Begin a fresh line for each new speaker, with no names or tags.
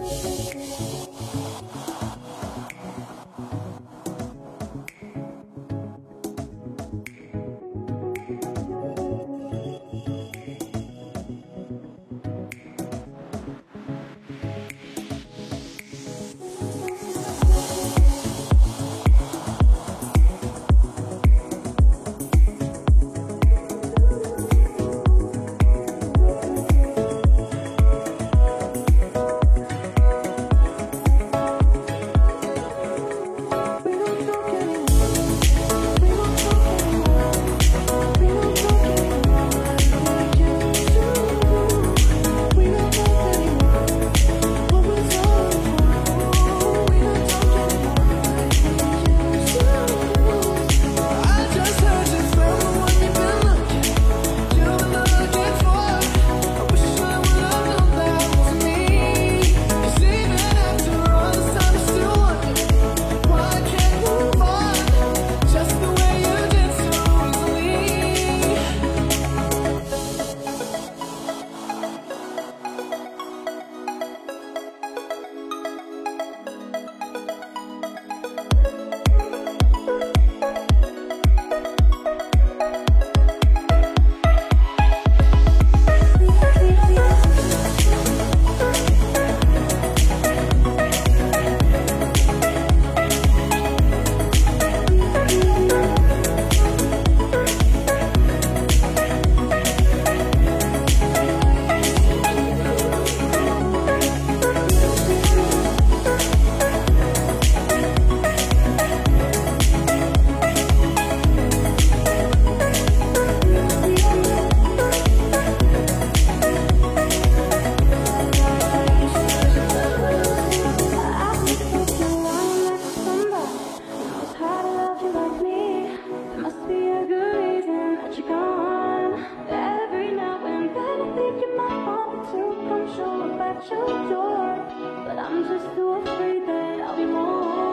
フフフ。Your door, but I'm just too afraid that I'll be more.